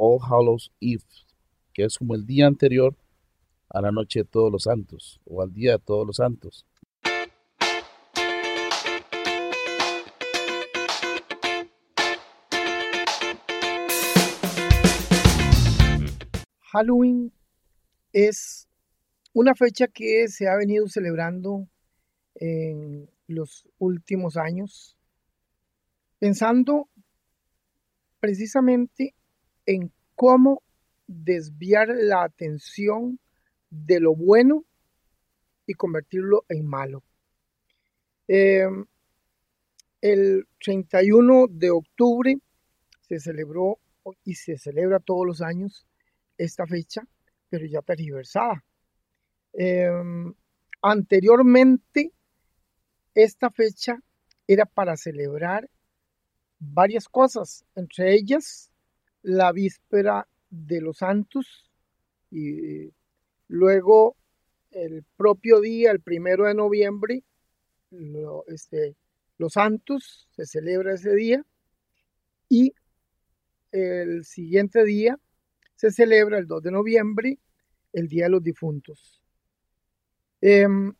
All Hallows Eve, que es como el día anterior a la noche de todos los santos o al día de todos los santos. Halloween es una fecha que se ha venido celebrando en los últimos años, pensando precisamente en cómo desviar la atención de lo bueno y convertirlo en malo. Em, el 31 de octubre se celebró y se celebra todos los años esta fecha, pero ya tergiversada. Em, anteriormente, esta fecha era para celebrar varias cosas, entre ellas la víspera de los santos y luego el propio día, el primero de noviembre, este, los santos, se celebra ese día y el siguiente día se celebra el 2 de noviembre, el Día de los Difuntos. Em,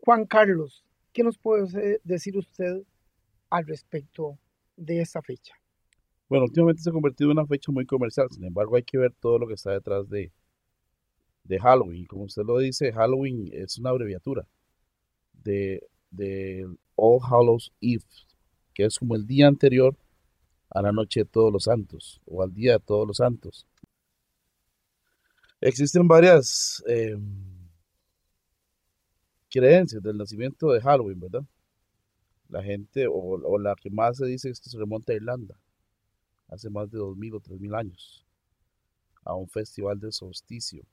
Juan Carlos, ¿qué nos puede decir usted al respecto de esta fecha? Bueno, últimamente se ha convertido en una fecha muy comercial, sin embargo hay que ver todo lo que está detrás de, de Halloween. Como usted lo dice, Halloween es una abreviatura de, de All Hallows Eve, que es como el día anterior a la noche de todos los santos o al día de todos los santos. Existen varias eh, creencias del nacimiento de Halloween, ¿verdad? La gente, o, la que más se dice es que se remonta a Irlanda, hace más de 2.000 o 3.000 años, a un festival de solsticio,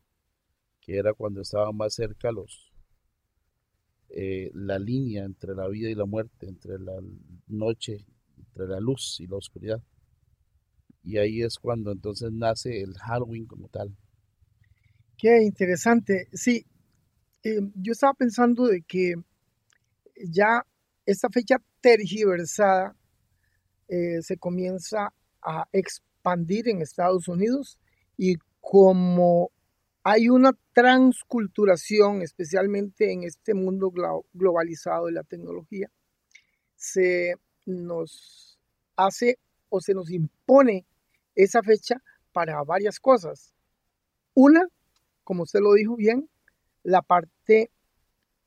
que era cuando estaban más cerca los, eh, la línea entre la vida y la muerte, entre la noche entre la luz y la oscuridad. Y ahí es cuando entonces nace el Halloween como tal. Qué interesante. Sí, eh, yo estaba pensando de que ya esta fecha tergiversada eh, se comienza a expandir en Estados Unidos y como hay una transculturación, especialmente en este mundo globalizado de la tecnología, se nos hace o se nos impone esa fecha para varias cosas. Una, como usted lo dijo bien, la parte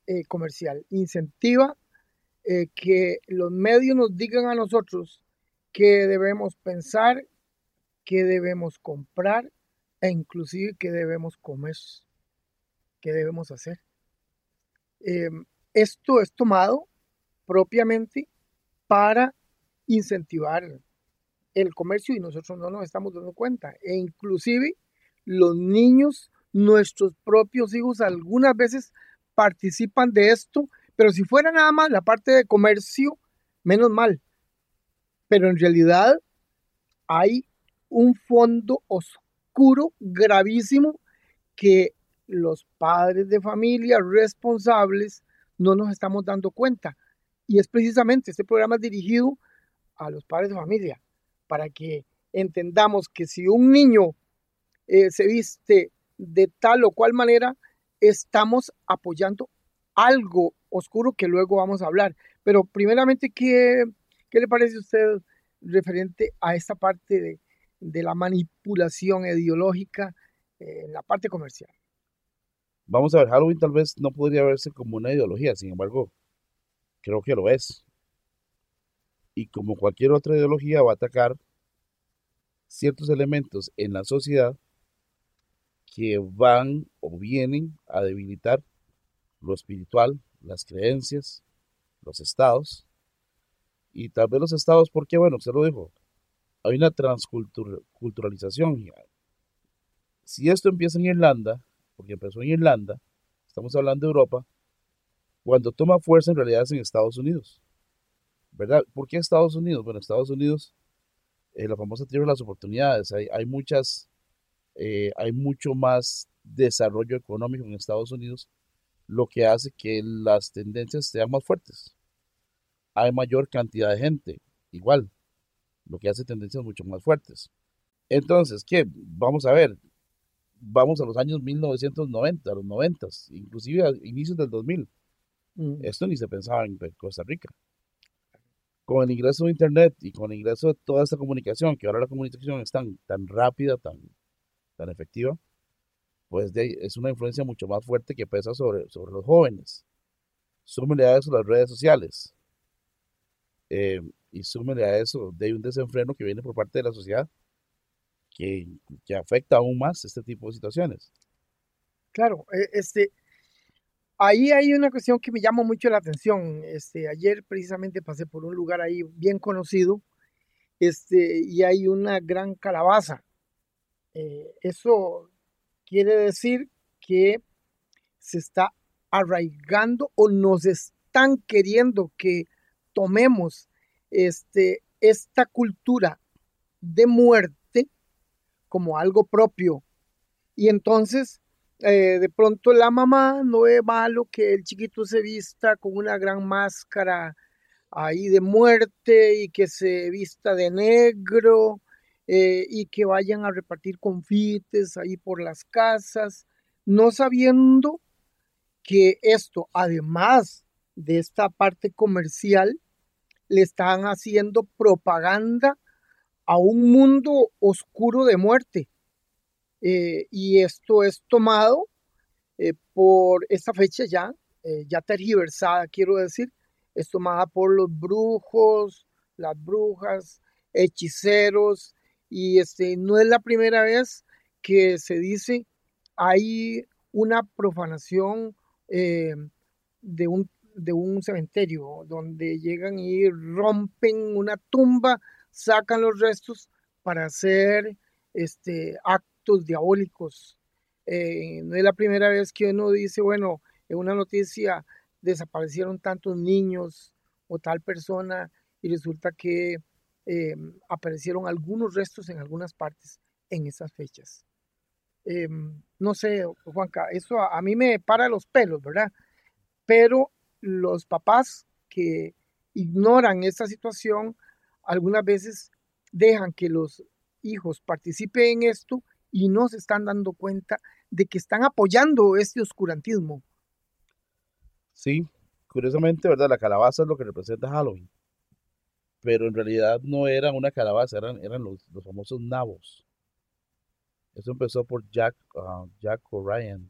eh, comercial. Incentiva eh, que los medios nos digan a nosotros qué debemos pensar, qué debemos comprar e inclusive qué debemos comer, qué debemos hacer. Em, esto es tomado propiamente para incentivar el comercio y nosotros no nos estamos dando cuenta. E inclusive los niños, nuestros propios hijos, algunas veces participan de esto, pero si fuera nada más la parte de comercio, menos mal. Pero en realidad hay un fondo oscuro gravísimo que los padres de familia responsables no nos estamos dando cuenta. Y es precisamente este programa dirigido a los padres de familia, para que entendamos que si un niño eh, se viste de tal o cual manera, estamos apoyando algo oscuro que luego vamos a hablar. Pero primeramente, ¿qué, qué le parece a usted referente a esta parte de, de la manipulación ideológica en la parte comercial? Vamos a ver, Halloween tal vez no podría verse como una ideología, sin embargo, creo que lo es. Y como cualquier otra ideología va a atacar ciertos elementos en la sociedad que van o vienen a debilitar lo espiritual, las creencias, los estados. Y tal vez los estados, porque bueno, usted lo dijo, hay una transculturalización. Si esto empieza en Irlanda, porque empezó en Irlanda, estamos hablando de Europa, cuando toma fuerza en realidad es en Estados Unidos. ¿Verdad? ¿Por qué Estados Unidos? Bueno, Estados Unidos, eh, la famosa tierra de las oportunidades, hay, hay muchas, eh, hay mucho más desarrollo económico en Estados Unidos, lo que hace que las tendencias sean más fuertes. Hay mayor cantidad de gente, igual, lo que hace tendencias mucho más fuertes. Entonces, ¿qué? Vamos a ver, vamos a los años 1990, a los 90, inclusive a inicios del 2000. Mm. Esto ni se pensaba en Costa Rica. Con el ingreso de Internet y con el ingreso de toda esta comunicación, que ahora la comunicación es tan, tan rápida, tan, tan efectiva, pues es una influencia mucho más fuerte que pesa sobre, sobre los jóvenes. Súmele a eso las redes sociales. Eh, y súmele a eso de un desenfreno que viene por parte de la sociedad que, que afecta aún más este tipo de situaciones. Claro, e, este, ahí hay una cuestión que me llama mucho la atención. Este, ayer precisamente pasé por un lugar ahí bien conocido este, y hay una gran calabaza. Eh, eso quiere decir que se está arraigando o nos están queriendo que tomemos este, esta cultura de muerte como algo propio. Y entonces, eh, de pronto la mamá no ve malo que el chiquito se vista con una gran máscara ahí de muerte y que se vista de negro eh, y que vayan a repartir confites ahí por las casas, no sabiendo que esto, además de esta parte comercial, le están haciendo propaganda a un mundo oscuro de muerte. Eh, y esto es tomado eh, por esta fecha ya, eh, ya tergiversada, quiero decir, es tomada por los brujos, las brujas, hechiceros, y este, no es la primera vez que se dice hay una profanación de un de un cementerio donde llegan y rompen una tumba, sacan los restos para hacer este, actos diabólicos. Eh, no es la primera vez que uno dice, bueno, en una noticia desaparecieron tantos niños o tal persona y resulta que eh, aparecieron algunos restos en algunas partes en esas fechas. Eh, no sé, Juanca, eso a, a, mí me para los pelos, ¿verdad? Pero los papás que ignoran esta situación algunas veces dejan que los hijos participen en esto y no se están dando cuenta de que están apoyando este oscurantismo. Sí, curiosamente, ¿verdad? La calabaza es lo que representa Halloween. Pero en realidad no era una calabaza, eran, eran los, famosos nabos. Eso empezó por Jack, uh, Jack O'Ryan,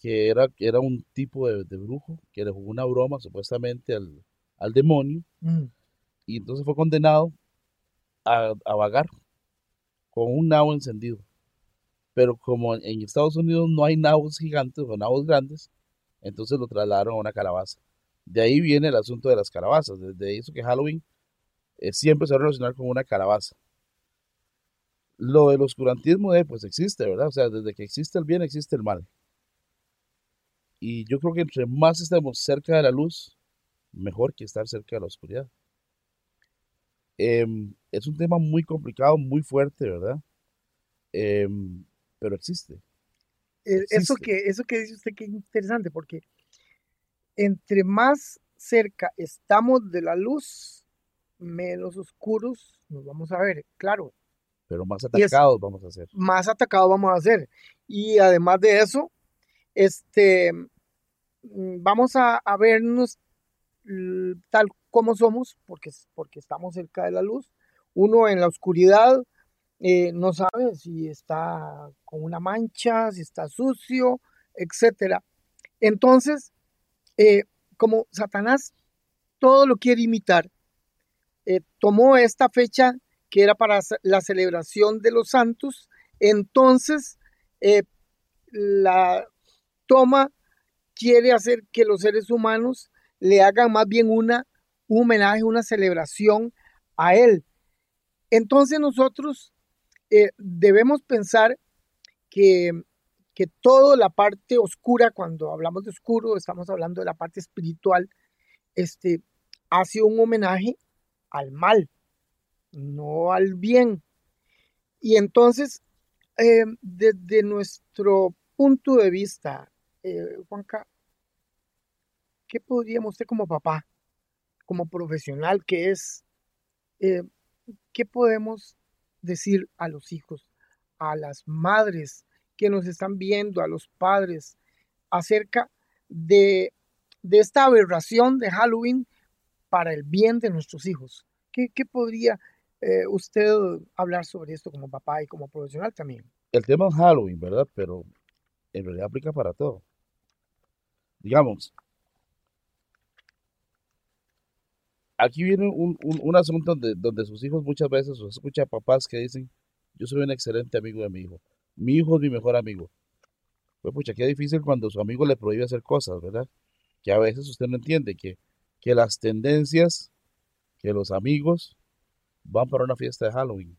que era, era un tipo de, brujo que le jugó una broma supuestamente al, demonio mm. y entonces fue condenado a, vagar con un nabo encendido. Pero como en Estados Unidos no hay nabos gigantes o nabos grandes, entonces lo trasladaron a una calabaza. De ahí viene el asunto de las calabazas, desde eso que Halloween eh, siempre se va a relacionar con una calabaza. Lo del oscurantismo, eh, pues existe, ¿verdad? O sea, desde que existe el bien, existe el mal. Y yo creo que entre más estemos cerca de la luz, mejor que estar cerca de la oscuridad. Em, es un tema muy complicado, muy fuerte, ¿verdad? Em, pero existe. Eh, eso que, eso que dice usted que es interesante, porque entre más cerca estamos de la luz, menos oscuros nos vamos a ver, claro. Pero más atacados vamos a ser. Más atacados vamos a ser. Y además de eso, este, vamos a, vernos tal como somos, porque, porque estamos cerca de la luz. Uno en la oscuridad eh, no sabe si está con una mancha, si está sucio, etc. Entonces, eh, como Satanás todo lo quiere imitar, eh, tomó esta fecha que era para la celebración de los santos, entonces la toma quiere hacer que los seres humanos le hagan más bien una, un homenaje, una celebración a él. Entonces nosotros eh, debemos pensar que, que toda la parte oscura, cuando hablamos de oscuro, estamos hablando de la parte espiritual, este, hace un homenaje al mal, no al bien. Y entonces, eh, desde nuestro punto de vista eh, Juanca, ¿qué podríamos usted como papá, como profesional que es, eh, qué podemos decir a los hijos, a las madres que nos están viendo, a los padres, acerca de, esta aberración de Halloween para el bien de nuestros hijos? ¿Qué, podría eh, usted hablar sobre esto como papá y como profesional también? El tema es Halloween, ¿verdad? Pero en realidad aplica para todo. Digamos, aquí viene un, un, asunto donde, donde, sus hijos muchas veces, o escucha papás que dicen, yo soy un excelente amigo de mi hijo, mi hijo es mi mejor amigo. Pues pucha, qué difícil cuando su amigo le prohíbe hacer cosas, ¿verdad? Que a veces usted no entiende que, que las tendencias, que los amigos van para una fiesta de Halloween,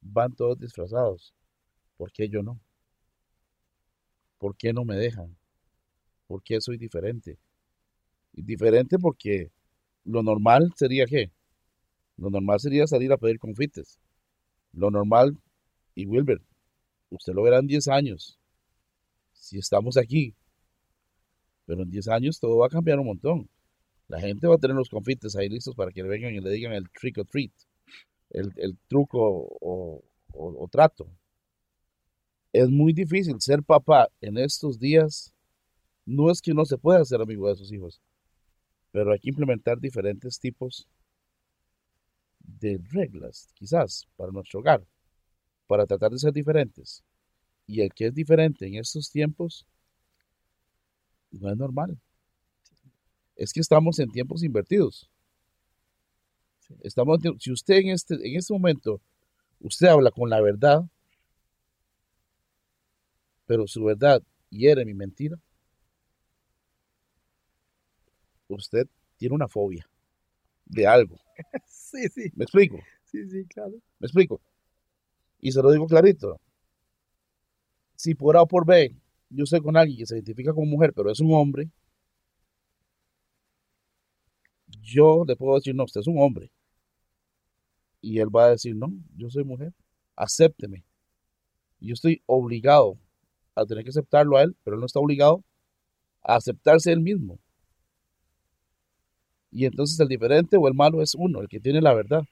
van todos disfrazados. ¿Por qué yo no? ¿Por qué no me dejan? ¿Por qué soy diferente? Diferente porque lo normal sería qué? Lo normal sería salir a pedir confites. Lo normal, y Wilber, usted lo verá en 10 años, si estamos aquí. Pero en 10 años todo va a cambiar un montón. La gente va a tener los confites ahí listos para que le vengan y le digan el trick or treat, el, truco o trato. Es muy difícil ser papá en estos días. No es que no se pueda ser amigo de sus hijos, pero hay que implementar diferentes tipos de reglas, quizás, para nuestro hogar, para tratar de ser diferentes. Y el que es diferente en estos tiempos no es normal. Es que estamos en tiempos invertidos. Estamos, si usted en este, en este momento, usted habla con la verdad, pero su verdad hiere mi mentira, usted tiene una fobia de algo. Sí, sí. ¿Me explico? Sí, sí, claro. ¿Me explico? Y se lo digo clarito. Si por A o por B yo estoy con alguien que se identifica como mujer, pero es un hombre, yo le puedo decir, no, usted es un hombre. Y él va a decir, no, yo soy mujer, acépteme. Yo estoy obligado a tener que aceptarlo a él, pero él no está obligado a aceptarse él mismo. Y entonces el diferente o el malo es uno, el que tiene la verdad.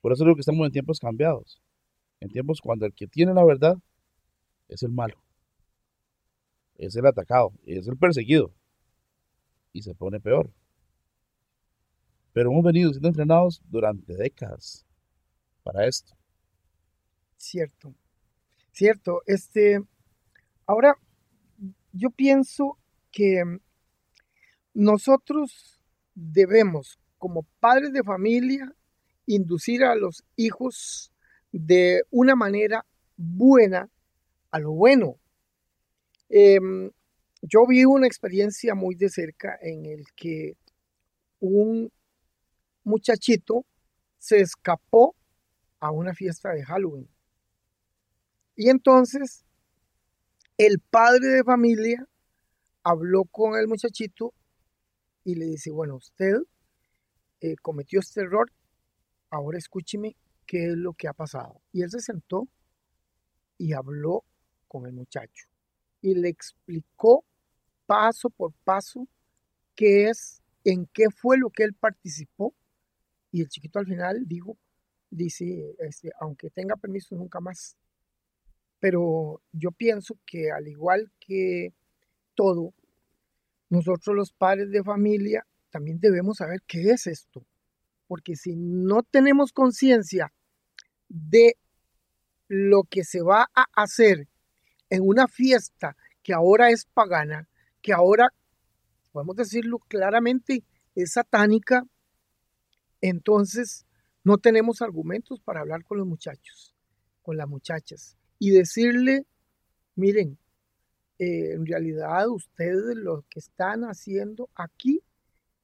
Por eso digo que estamos en tiempos cambiados. En tiempos cuando el que tiene la verdad es el malo. Es el atacado, es el perseguido. Y se pone peor. Pero hemos venido siendo entrenados durante décadas para esto. Cierto. Cierto. Este, Ahora, yo pienso que nosotros debemos, como padres de familia, inducir a los hijos de una manera buena a lo bueno. Em, yo vi una experiencia muy de cerca en el que un muchachito se escapó a una fiesta de Halloween. Y entonces el padre de familia habló con el muchachito y le dice, bueno, usted eh, cometió este error, ahora escúcheme qué es lo que ha pasado. Y él se sentó y habló con el muchacho y le explicó paso por paso qué es, en qué fue lo que él participó. Y el chiquito al final dijo, dice, este, aunque tenga permiso, nunca más. Pero yo pienso que al igual que todo, nosotros los padres de familia también debemos saber qué es esto. Porque si no tenemos conciencia de lo que se va a hacer en una fiesta que ahora es pagana, que ahora, podemos decirlo claramente, es satánica, entonces no tenemos argumentos para hablar con los muchachos, con las muchachas y decirle, miren, eh, en realidad ustedes lo que están haciendo aquí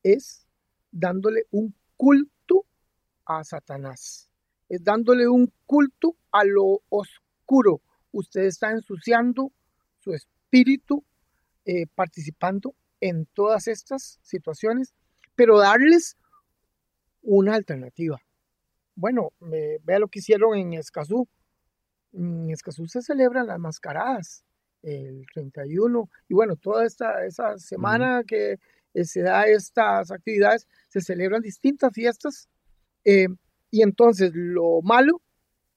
es dándole un culto a Satanás, es dándole un culto a lo oscuro. Usted está ensuciando su espíritu eh, participando en todas estas situaciones, pero darles una alternativa. Bueno, vea lo que hicieron en Escazú en Escazú se celebran las mascaradas el 31 y bueno, toda esta esa semana que eh, se da estas actividades, se celebran distintas fiestas eh, y entonces lo malo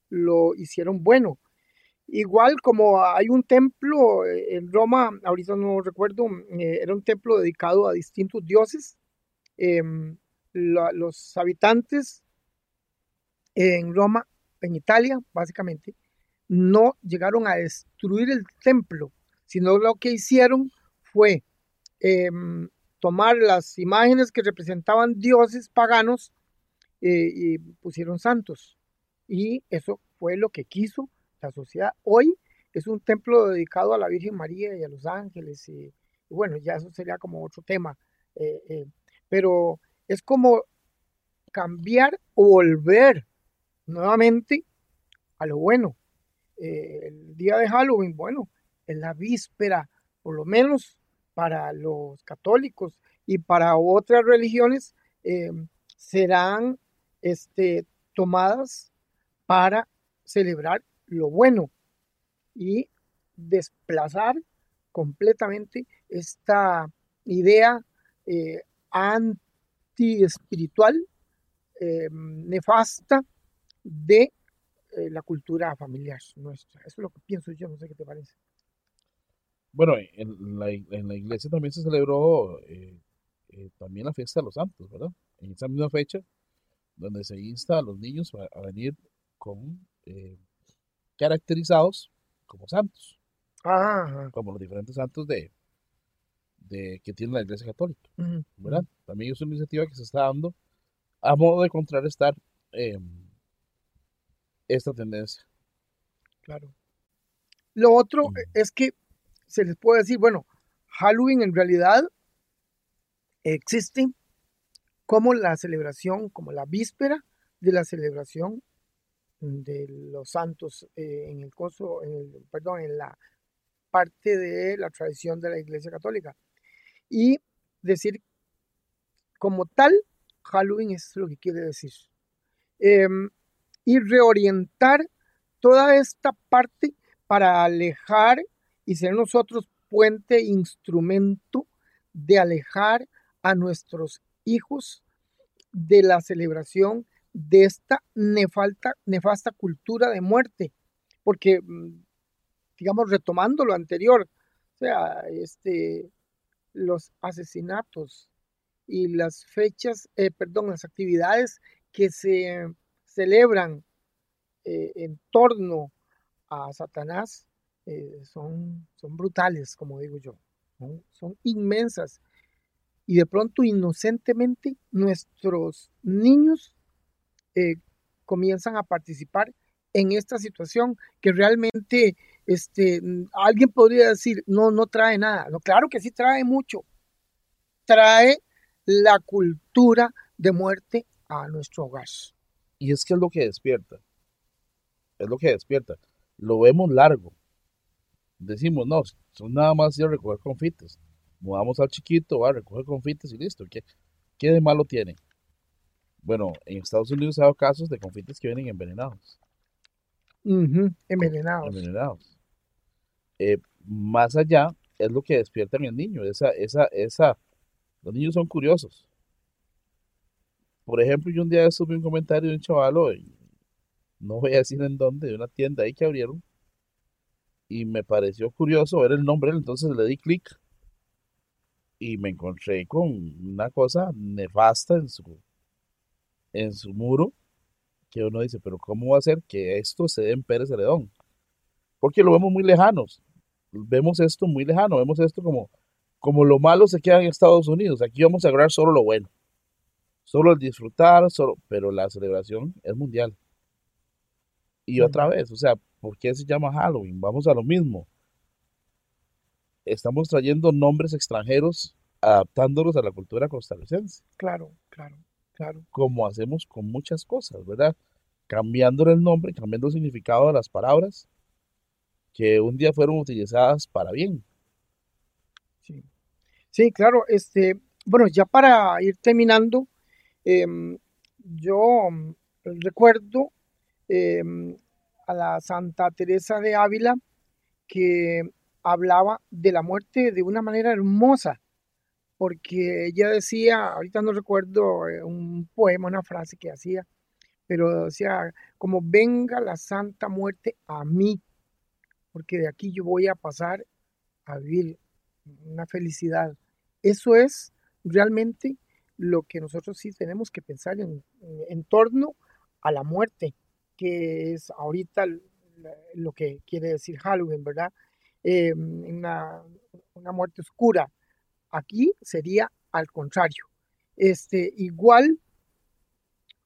lo hicieron bueno. Igual como hay un templo eh, en Roma, ahorita no recuerdo, eh, era un templo dedicado a distintos dioses. Em, los habitantes en Roma, en Italia, básicamente, no llegaron a destruir el templo, sino lo que hicieron fue em, tomar las imágenes que representaban dioses paganos eh, y pusieron santos. Y eso fue lo que quiso la sociedad. Hoy es un templo dedicado a la Virgen María y a los ángeles. Y, bueno, ya eso sería como otro tema. Eh, eh, pero es como cambiar o volver nuevamente a lo bueno. El día de Halloween, bueno, en la víspera, por lo menos para los católicos y para otras religiones, serán este, tomadas para celebrar lo bueno y desplazar completamente esta idea eh, anti-espiritual, eh, nefasta de eh, la cultura familiar nuestra. Eso es lo que pienso yo, no sé qué te parece. Bueno, en la, en la iglesia también se celebró también la fiesta de los santos, ¿verdad? En esa misma fecha donde se insta a los niños a, venir con eh, caracterizados como santos, como los diferentes santos de, de que tiene la Iglesia Católica, ¿verdad? También es una iniciativa que se está dando a modo de contrarrestar eh, esta tendencia. Claro. Lo otro es que se les puede decir, bueno, Halloween en realidad existe como la celebración, como la víspera de la celebración de los santos eh, en el coso, en perdón, en la parte de la tradición de la Iglesia Católica. Y decir como tal, Halloween es lo que quiere decir. Em, y reorientar toda esta parte para alejar y ser nosotros puente, instrumento de alejar a nuestros hijos de la celebración de esta nefasta cultura de muerte. Porque, mm, digamos, retomando lo anterior, o sea, este, los asesinatos y las fechas, eh, perdón, las actividades que se celebran eh, en torno a Satanás eh, son, son brutales, como digo yo, son inmensas y de pronto inocentemente nuestros niños eh, comienzan a participar en esta situación que realmente este, alguien podría decir, no, no trae nada. No, claro que sí trae mucho. Trae la cultura de muerte a nuestro hogar. Y es que es lo que despierta. Es lo que despierta. Lo vemos largo. Decimos, no, son nada más ir a recoger confites mudamos al chiquito, va, a recoger confites y listo. ¿Qué, ¿Qué de malo tiene? Bueno, en Estados Unidos ha dado casos de confites que vienen envenenados. Envenenados. Envenenados. Eh, más allá es lo que despierta en el niño. Esa, esa, esa. Los niños son curiosos. Por ejemplo, yo un día subí un comentario de un chaval, no voy a decir en dónde, de una tienda ahí que abrieron, y me pareció curioso ver el nombre, entonces le di clic y me encontré con una cosa nefasta en su, en su muro, que uno dice, pero ¿cómo va a ser que esto se dé en Pérez Celedón? Porque lo vemos muy lejanos, vemos esto muy lejano, vemos esto como, como lo malo se queda en Estados Unidos, aquí vamos a lograr solo lo bueno, solo el disfrutar, solo, pero la celebración es mundial. Y otra vez, o sea, ¿por qué se llama Halloween? Vamos a lo mismo estamos trayendo nombres extranjeros, adaptándolos a la cultura costarricense. Claro, claro, claro. Como hacemos con muchas cosas, ¿verdad? Cambiándole el nombre, cambiando el significado de las palabras que un día fueron utilizadas para bien. Sí, sí claro. Este, bueno, ya para ir terminando, em, yo mm, recuerdo em, a la Santa Teresa de Ávila que hablaba de la muerte de una manera hermosa, porque ella decía, ahorita no recuerdo eh, un poema, una frase que hacía, pero decía, como venga la santa muerte a mí, porque de aquí yo voy a pasar a vivir una felicidad. Eso es realmente lo que nosotros sí tenemos que pensar en, torno a la muerte, que es ahorita lo que quiere decir Halloween, ¿verdad? Eh, una, una, muerte oscura. Aquí sería al contrario. Este, igual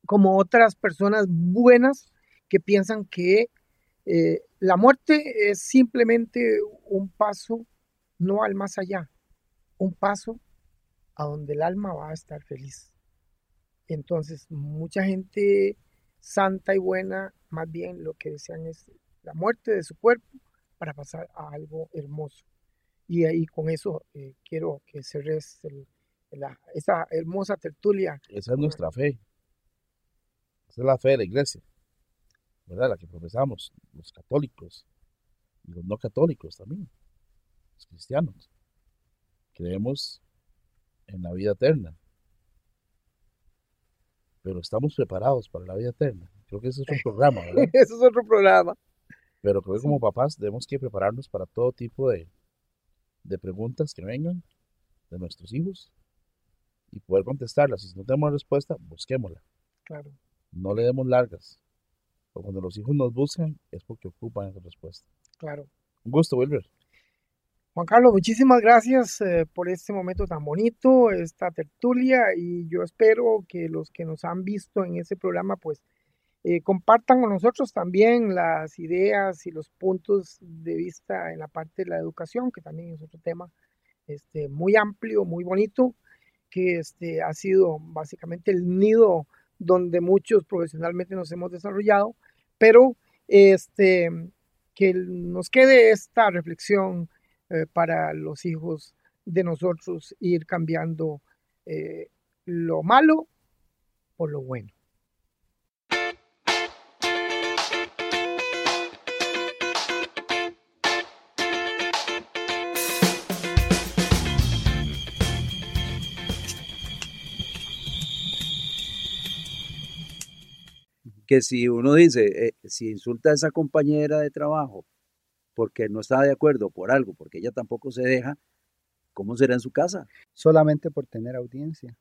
como otras personas buenas que piensan que eh, la muerte es simplemente un paso no al más allá, un paso a donde el alma va a estar feliz. Entonces, mucha gente santa y buena, más bien lo que desean es la muerte de su cuerpo para pasar a algo hermoso. Y ahí con eso eh, quiero que cerres esa hermosa tertulia. Esa es nuestra fe. Esa es la fe de la iglesia, ¿verdad? La que profesamos, los católicos y los no católicos también, los cristianos. Creemos en la vida eterna. Pero estamos preparados para la vida eterna. Creo que ese es otro programa, ¿verdad? ese es otro programa. Pero creo que como papás debemos que prepararnos para todo tipo de, de preguntas que vengan de nuestros hijos y poder contestarlas. Si no tenemos respuesta, busquémosla. Claro. No le demos largas. Porque cuando los hijos nos buscan es porque ocupan esa respuesta. Claro. Un gusto, Wilber. Juan Carlos, muchísimas gracias eh, por este momento tan bonito, esta tertulia, y yo espero que los que nos han visto en ese programa, pues eh, compartan con nosotros también las ideas y los puntos de vista en la parte de la educación, que también es otro tema este, muy amplio, muy bonito, que este, ha sido básicamente el nido donde muchos profesionalmente nos hemos desarrollado, pero este, que nos quede esta reflexión eh, para los hijos de nosotros ir cambiando eh, lo malo por lo bueno. que si uno dice, eh, si insulta a esa compañera de trabajo porque no está de acuerdo por algo, porque ella tampoco se deja, ¿cómo será en su casa? Solamente por tener audiencia.